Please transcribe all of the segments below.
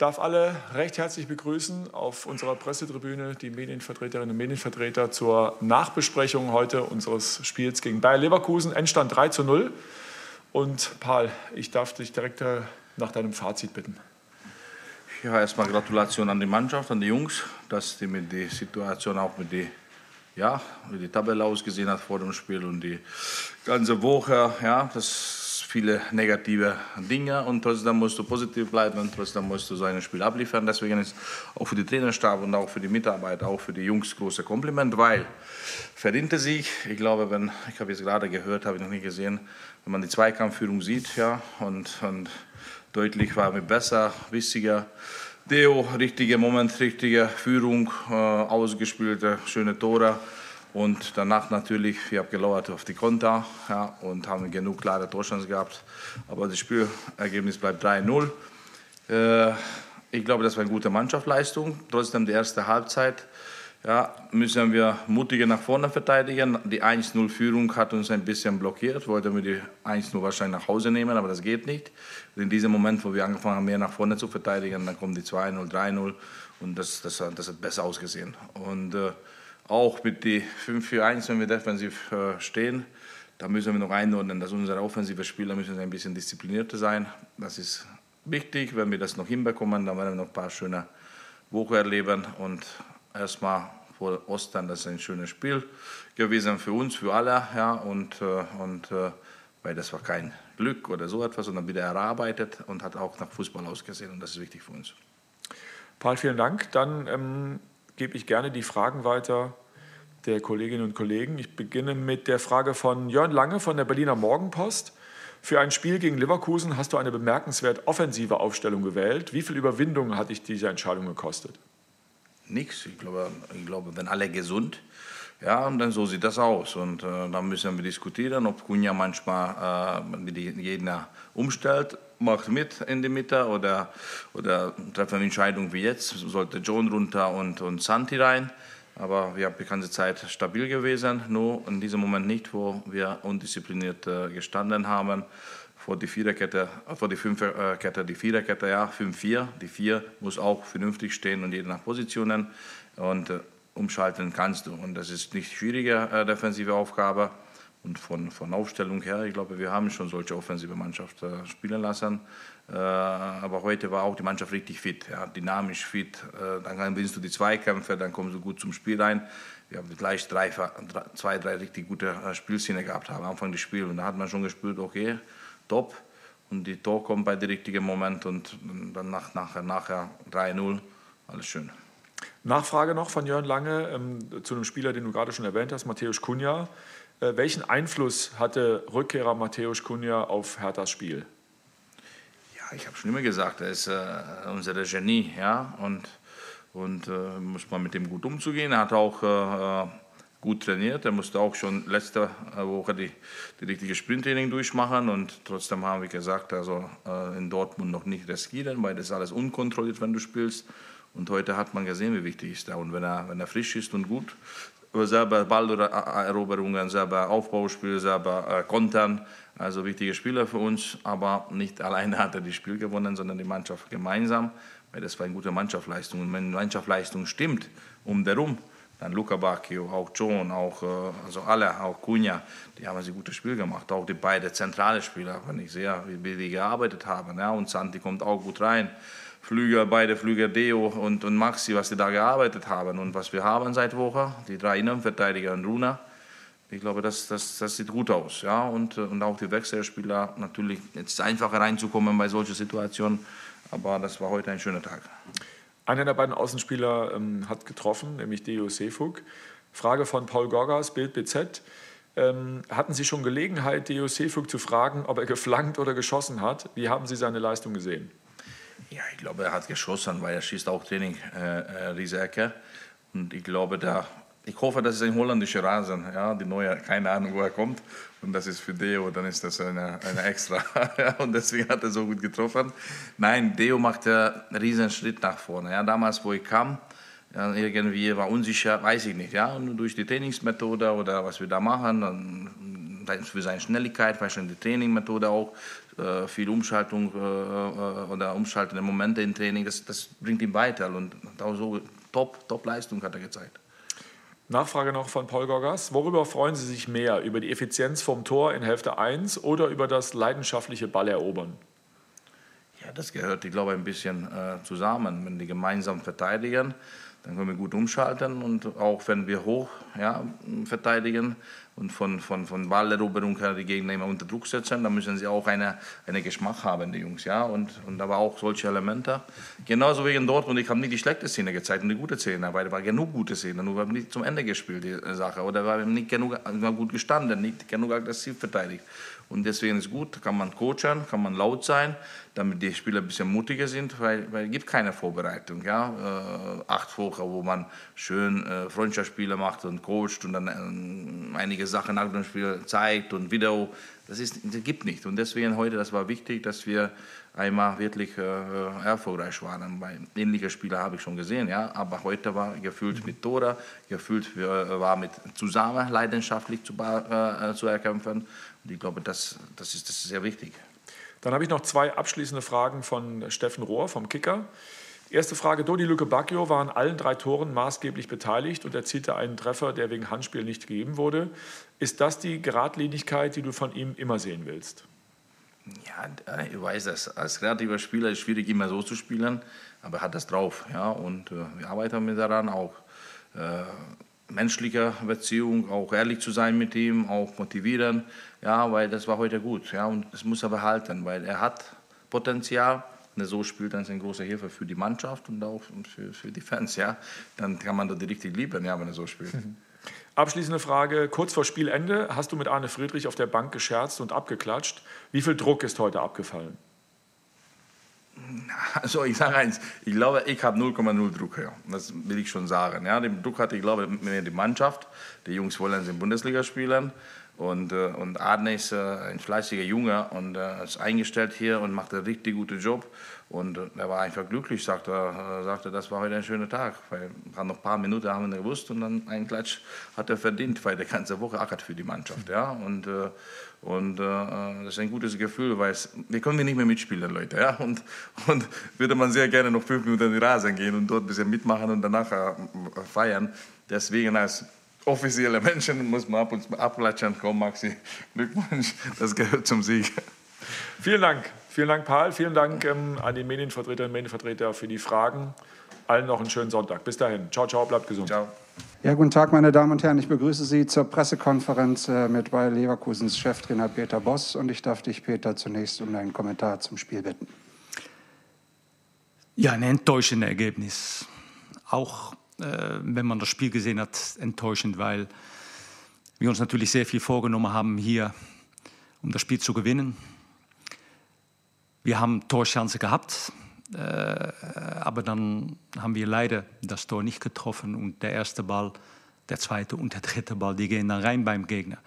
darf alle recht herzlich begrüßen auf unserer Pressetribüne die Medienvertreterinnen und Medienvertreter zur Nachbesprechung heute unseres Spiels gegen Bayer Leverkusen. Endstand 3 zu 0. Und Paul, ich darf dich direkt äh, nach deinem Fazit bitten. Ja, erstmal Gratulation an die Mannschaft, an die Jungs, dass die mit der Situation auch mit die ja, wie die Tabelle ausgesehen hat vor dem Spiel und die ganze Woche, ja, das viele negative Dinge und trotzdem musst du positiv bleiben und trotzdem musst du so ein Spiel abliefern. Deswegen ist auch für die Trainerstab und auch für die Mitarbeiter, auch für die Jungs große Kompliment, weil verdiente Sieg. Ich glaube, wenn ich habe jetzt gerade gehört, habe ich noch nie gesehen, wenn man die Zweikampfführung sieht, ja und, und deutlich war mir besser, wichtiger. Deo, richtiger Moment, richtige Führung, äh, ausgespielte, schöne Tore. Und danach natürlich, wir haben gelauert auf die Konter ja, und haben genug klare Torchancen gehabt. Aber das Spielergebnis bleibt 3-0. Äh, ich glaube, das war eine gute Mannschaftsleistung. Trotzdem die erste Halbzeit ja, müssen wir mutiger nach vorne verteidigen. Die 1-0-Führung hat uns ein bisschen blockiert. Wollten wir die 1-0 wahrscheinlich nach Hause nehmen, aber das geht nicht. Und in diesem Moment, wo wir angefangen haben, mehr nach vorne zu verteidigen, dann kommen die 2-0, 3-0 und das, das, das hat besser ausgesehen. Und äh, auch mit die 5-4-1, wenn wir defensiv äh, stehen, da müssen wir noch einordnen, dass unsere offensive Spieler müssen ein bisschen disziplinierter sein. Das ist wichtig. Wenn wir das noch hinbekommen, dann werden wir noch ein paar schöne Wochen erleben. Und erstmal vor Ostern, das ist ein schönes Spiel gewesen für uns, für alle. Ja, und, äh, und äh, weil das war kein Glück oder so etwas, sondern wieder erarbeitet und hat auch nach Fußball ausgesehen. Und das ist wichtig für uns. Paul, vielen Dank. Dann ähm, gebe ich gerne die Fragen weiter der Kolleginnen und Kollegen. Ich beginne mit der Frage von Jörn Lange von der Berliner Morgenpost. Für ein Spiel gegen Leverkusen hast du eine bemerkenswert offensive Aufstellung gewählt. Wie viel Überwindung hat dich diese Entscheidung gekostet? Nichts. Ich glaube, ich glaube, wenn alle gesund, ja, und dann so sieht das aus. Und äh, dann müssen wir diskutieren, ob Kunja manchmal äh, die Gegner umstellt, macht mit in die Mitte oder, oder treffen eine Entscheidung wie jetzt, sollte John runter und, und Santi rein. Aber wir haben die ganze Zeit stabil gewesen, nur in diesem Moment nicht, wo wir undiszipliniert äh, gestanden haben. Vor die Viererkette, vor die Fünferkette, die Viererkette, ja, 5-4. Die Vier muss auch vernünftig stehen und jeder nach Positionen. Und äh, umschalten kannst du. Und das ist nicht schwierige äh, defensive Aufgabe. Und von, von Aufstellung her, ich glaube, wir haben schon solche offensive Mannschaft äh, spielen lassen. Äh, aber heute war auch die Mannschaft richtig fit, ja, dynamisch fit. Äh, dann gewinnst du die Zweikämpfe, dann kommst du gut zum Spiel rein. Wir haben gleich drei, zwei, drei richtig gute äh, Spielszenen gehabt am Anfang des Spiels. Und da hat man schon gespürt, okay, top. Und die Tor kommt bei dem richtigen Moment und dann nach, nachher, nachher 3-0, alles schön. Nachfrage noch von Jörn Lange ähm, zu einem Spieler, den du gerade schon erwähnt hast, Matthäus Kunja. Äh, welchen Einfluss hatte Rückkehrer Matthäus Kunja auf Herthas Spiel? ich habe schon immer gesagt, er ist äh, unser Genie, ja, und, und äh, muss man mit ihm gut umzugehen. Er hat auch äh, gut trainiert, er musste auch schon letzte Woche die, die richtige Sprinttraining durchmachen und trotzdem haben wir gesagt, also äh, in Dortmund noch nicht riskieren, weil das alles unkontrolliert, wenn du spielst. Und heute hat man gesehen, wie wichtig ist er. Und wenn er, wenn er frisch ist und gut, selber Balleroberungen, selber Aufbauspiel, selber äh, Kontern, also wichtige Spieler für uns, aber nicht alleine hat er das Spiel gewonnen, sondern die Mannschaft gemeinsam, weil das war eine gute Mannschaftsleistung. Und wenn die Mannschaftsleistung stimmt, um darum, dann Luca Bacchio, auch John, auch, äh, also alle, auch Cunha, die haben ein gutes Spiel gemacht. Auch die beiden zentralen Spieler, wenn ich sehe, wie die gearbeitet haben. Ja, und Santi kommt auch gut rein. Flüger, beide Flüger Deo und, und Maxi, was sie da gearbeitet haben und was wir haben seit Woche, die drei Innenverteidiger und Runa ich glaube, das, das, das sieht gut aus. Ja? Und, und auch die Wechselspieler, natürlich, jetzt ist es einfacher reinzukommen bei solchen Situationen, aber das war heute ein schöner Tag. Einer der beiden Außenspieler ähm, hat getroffen, nämlich Deo Sefug. Frage von Paul Gorgas, Bild BZ. Ähm, hatten Sie schon Gelegenheit, Deo Sefug zu fragen, ob er geflankt oder geschossen hat? Wie haben Sie seine Leistung gesehen? Ja, ich glaube, er hat geschossen, weil er schießt auch Training, äh, äh Riesecke. Und ich glaube, da ich hoffe, das ist ein holländischer Rasen, ja, die neue, keine Ahnung, wo er kommt. Und das ist für Deo, dann ist das eine, eine extra. und deswegen hat er so gut getroffen. Nein, Deo macht einen riesen Schritt nach vorne. Ja, damals, wo ich kam, ja, irgendwie war unsicher, weiß ich nicht. Ja, und durch die Trainingsmethode oder was wir da machen, dann für seine Schnelligkeit, wahrscheinlich die Trainingmethode auch, äh, viel Umschaltung äh, oder umschaltende Momente im Training, das, das bringt ihn weiter und auch so Top, Top-Leistung hat er gezeigt. Nachfrage noch von Paul Gorgas. Worüber freuen Sie sich mehr? Über die Effizienz vom Tor in Hälfte 1 oder über das leidenschaftliche Ballerobern? Ja, das gehört, ich glaube, ein bisschen äh, zusammen. Wenn die gemeinsam verteidigen, dann können wir gut umschalten und auch wenn wir hoch ja, verteidigen und von, von, von Balleroberung her die Gegner immer unter Druck setzen, dann müssen sie auch eine, eine Geschmack haben, die Jungs. Ja? Und, und aber auch solche Elemente. Genauso wie in Dortmund, ich habe nicht die schlechte Szene gezeigt und die gute Szene, weil es war genug gute Szene, nur wir haben nicht zum Ende gespielt, die Sache. Oder wir haben nicht genug gut gestanden, nicht genug aggressiv verteidigt. Und deswegen ist es gut, kann man coachen, kann man laut sein, damit die Spieler ein bisschen mutiger sind, weil, weil es gibt keine Vorbereitung. Ja? Äh, acht Wochen, wo man schön äh, Freundschaftsspiele macht und coacht und dann äh, einige Sachen nach dem Spiel zeigt und Video. Das, ist, das gibt nicht. Und deswegen heute, das war wichtig, dass wir einmal wirklich äh, erfolgreich waren. Weil ähnliche Spieler habe ich schon gesehen, ja. Aber heute war gefühlt mit Tore, gefühlt war mit zusammen leidenschaftlich zu, äh, zu erkämpfen. Und ich glaube, das, das, ist, das ist sehr wichtig. Dann habe ich noch zwei abschließende Fragen von Steffen Rohr vom Kicker. Erste Frage: Dodi Lücke Bacchio war an allen drei Toren maßgeblich beteiligt und erzielte einen Treffer, der wegen Handspiel nicht gegeben wurde. Ist das die Geradlinigkeit, die du von ihm immer sehen willst? Ja, äh, ich weiß das. Als kreativer Spieler ist es schwierig, immer so zu spielen, aber er hat das drauf. Ja, und äh, wir arbeiten mit daran auch. Äh, menschlicher Beziehung, auch ehrlich zu sein mit ihm, auch motivieren, ja, weil das war heute gut, ja, und es muss er behalten, weil er hat Potenzial, wenn er so spielt, dann ist er eine große Hilfe für die Mannschaft und auch für, für die Fans, ja, dann kann man das richtig lieben, ja, wenn er so spielt. Mhm. Abschließende Frage, kurz vor Spielende hast du mit Arne Friedrich auf der Bank gescherzt und abgeklatscht. Wie viel Druck ist heute abgefallen? Also ich sage eins, ich glaube, ich habe 0,0 Druck. Ja. Das will ich schon sagen. Ja, den Druck hatte ich glaube mehr die Mannschaft. Die Jungs wollen in Bundesliga spielen. Und, äh, und Adne ist äh, ein fleißiger Junge und äh, ist eingestellt hier und macht einen richtig guten Job. Und er war einfach glücklich, sagte er, sagte, das war heute ein schöner Tag. Weil noch ein paar Minuten haben wir gewusst und dann ein Klatsch hat er verdient, weil der ganze Woche ackert für die Mannschaft. Ja? Und, und äh, das ist ein gutes Gefühl, weil es, wir können nicht mehr mitspielen, Leute. Ja? Und, und würde man sehr gerne noch fünf Minuten in den Rasen gehen und dort ein bisschen mitmachen und danach äh, feiern. Deswegen als offizielle Menschen muss man ab und abklatschen. Komm, Maxi, Glückwunsch, das gehört zum Sieg. Vielen Dank. Vielen Dank, Paul. Vielen Dank ähm, an die Medienvertreterinnen und Medienvertreter für die Fragen. Allen noch einen schönen Sonntag. Bis dahin. Ciao, ciao, bleibt gesund. Ciao. Ja, guten Tag, meine Damen und Herren. Ich begrüße Sie zur Pressekonferenz äh, mit Bayer Leverkusens Cheftrainer Peter Boss. Und ich darf dich, Peter, zunächst um deinen Kommentar zum Spiel bitten. Ja, ein enttäuschendes Ergebnis. Auch äh, wenn man das Spiel gesehen hat, enttäuschend, weil wir uns natürlich sehr viel vorgenommen haben, hier, um das Spiel zu gewinnen. Wir haben Torchance gehabt, aber dann haben wir leider das Tor nicht getroffen und der erste Ball, der zweite und der dritte Ball, die gehen dann rein beim Gegner.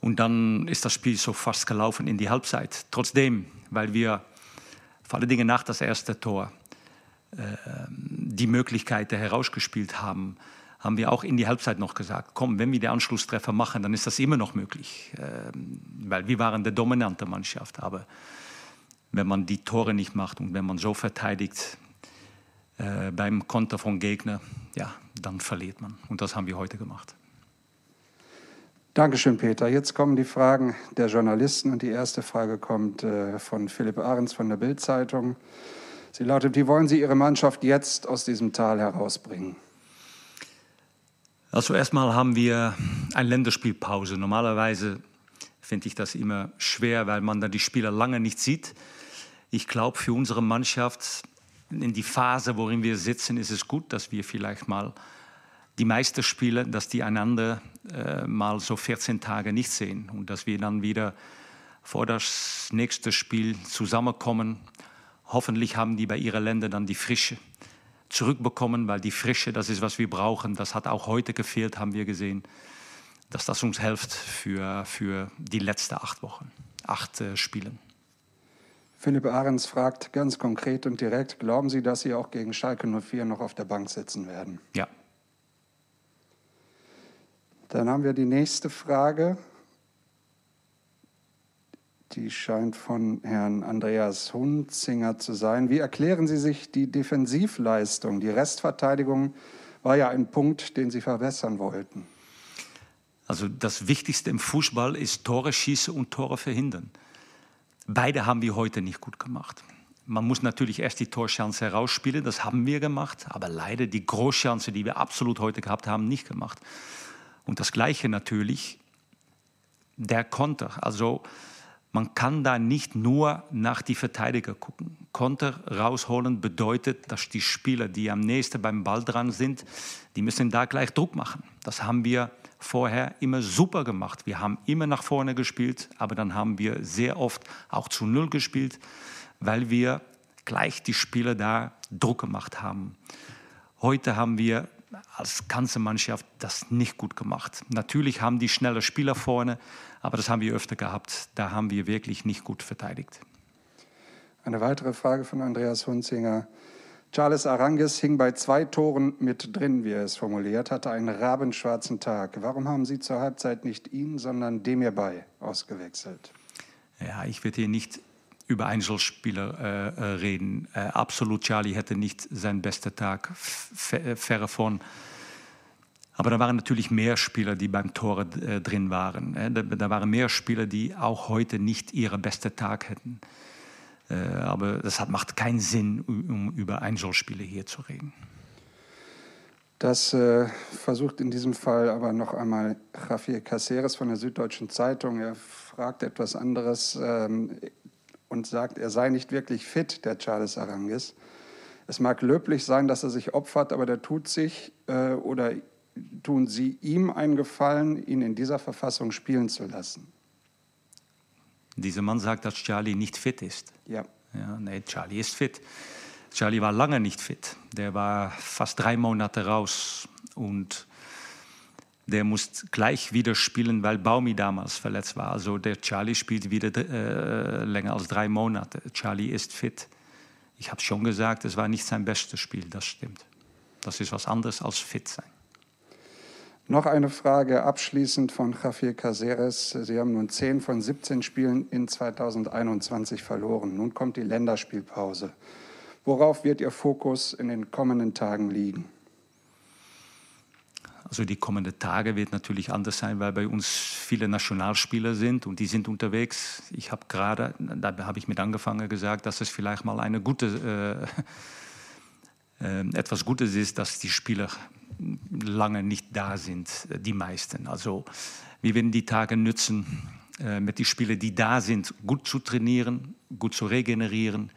Und dann ist das Spiel so fast gelaufen in die Halbzeit. Trotzdem, weil wir vor allen Dingen nach das erste Tor äh, die Möglichkeiten herausgespielt haben, haben wir auch in die Halbzeit noch gesagt, komm, wenn wir den Anschlusstreffer machen, dann ist das immer noch möglich, äh, weil wir waren der dominante Mannschaft. Aber wenn man die Tore nicht macht und wenn man so verteidigt äh, beim Konter von Gegner, ja, dann verliert man. Und das haben wir heute gemacht. Dankeschön, Peter. Jetzt kommen die Fragen der Journalisten und die erste Frage kommt äh, von Philipp Ahrens von der Bild-Zeitung. Sie lautet, wie wollen Sie Ihre Mannschaft jetzt aus diesem Tal herausbringen? Also erstmal haben wir eine Länderspielpause. Normalerweise finde ich das immer schwer, weil man dann die Spieler lange nicht sieht. Ich glaube, für unsere Mannschaft in die Phase, worin wir sitzen, ist es gut, dass wir vielleicht mal die Meisterspiele, dass die einander äh, mal so 14 Tage nicht sehen und dass wir dann wieder vor das nächste Spiel zusammenkommen. Hoffentlich haben die bei ihren Ländern dann die Frische zurückbekommen, weil die Frische, das ist, was wir brauchen. Das hat auch heute gefehlt, haben wir gesehen, dass das uns hilft für, für die letzten acht Wochen, acht äh, Spielen. Philipp Ahrens fragt ganz konkret und direkt, glauben Sie, dass Sie auch gegen Schalke 04 noch auf der Bank sitzen werden? Ja. Dann haben wir die nächste Frage. Die scheint von Herrn Andreas Hunzinger zu sein. Wie erklären Sie sich die Defensivleistung? Die Restverteidigung war ja ein Punkt, den Sie verbessern wollten. Also das Wichtigste im Fußball ist Tore schießen und Tore verhindern. Beide haben wir heute nicht gut gemacht. Man muss natürlich erst die Torchance herausspielen, das haben wir gemacht, aber leider die Großchance, die wir absolut heute gehabt haben, nicht gemacht. Und das Gleiche natürlich, der Konter. Also man kann da nicht nur nach die Verteidiger gucken. Konter rausholen bedeutet, dass die Spieler, die am nächsten beim Ball dran sind, die müssen da gleich Druck machen. Das haben wir vorher immer super gemacht. Wir haben immer nach vorne gespielt, aber dann haben wir sehr oft auch zu Null gespielt, weil wir gleich die Spieler da Druck gemacht haben. Heute haben wir als ganze Mannschaft das nicht gut gemacht. Natürlich haben die schnelle Spieler vorne, aber das haben wir öfter gehabt. Da haben wir wirklich nicht gut verteidigt. Eine weitere Frage von Andreas Hunzinger. Charles Arangis hing bei zwei Toren mit drin, wie er es formuliert, hatte einen rabenschwarzen Tag. Warum haben Sie zur Halbzeit nicht ihn, sondern Demir Bay ausgewechselt? Ja, ich werde hier nicht über Einzelspieler äh, äh reden. Äh, absolut, Charlie hätte nicht seinen besten Tag, fairer äh, von. Aber da waren natürlich mehr Spieler, die beim Tor äh, drin waren. Äh, da, da, waren mehr Spieler, die auch heute nicht ihren besten Tag hätten. Aber das hat, macht keinen Sinn, um über Einzelspiele hier zu reden. Das äh, versucht in diesem Fall aber noch einmal Javier Caceres von der Süddeutschen Zeitung. Er fragt etwas anderes ähm, und sagt, er sei nicht wirklich fit, der Charles Arangis. Es mag löblich sein, dass er sich opfert, aber der tut sich äh, oder tun Sie ihm einen Gefallen, ihn in dieser Verfassung spielen zu lassen. Dieser Mann sagt, dass Charlie nicht fit ist. Ja. ja nee, Charlie ist fit. Charlie war lange nicht fit. Der war fast drei Monate raus und der muss gleich wieder spielen, weil Baumi damals verletzt war. Also der Charlie spielt wieder äh, länger als drei Monate. Charlie ist fit. Ich habe schon gesagt, es war nicht sein bestes Spiel, das stimmt. Das ist was anderes als fit sein. Noch eine Frage abschließend von Javier Caceres. Sie haben nun 10 von 17 Spielen in 2021 verloren. Nun kommt die Länderspielpause. Worauf wird Ihr Fokus in den kommenden Tagen liegen? Also die kommenden Tage wird natürlich anders sein, weil bei uns viele Nationalspieler sind und die sind unterwegs. Ich habe gerade, da habe ich mit angefangen gesagt, dass es vielleicht mal eine gute, äh, äh, etwas Gutes ist, dass die Spieler lange nicht da sind, die meisten. Also wir werden die Tage nutzen, äh, mit den Spielern, die da sind, gut zu trainieren, gut zu regenerieren,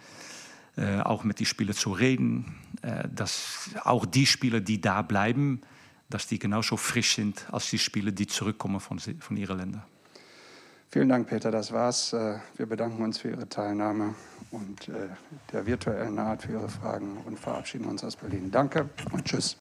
äh, auch mit den Spielern zu reden, äh, dass auch die Spieler, die da bleiben, dass die genauso frisch sind als die Spieler, die zurückkommen von, von ihren Ländern. Vielen Dank, Peter. Das war's. Wir bedanken uns für Ihre Teilnahme und der virtuellen Art für Ihre Fragen und verabschieden uns aus Berlin. Danke und tschüss.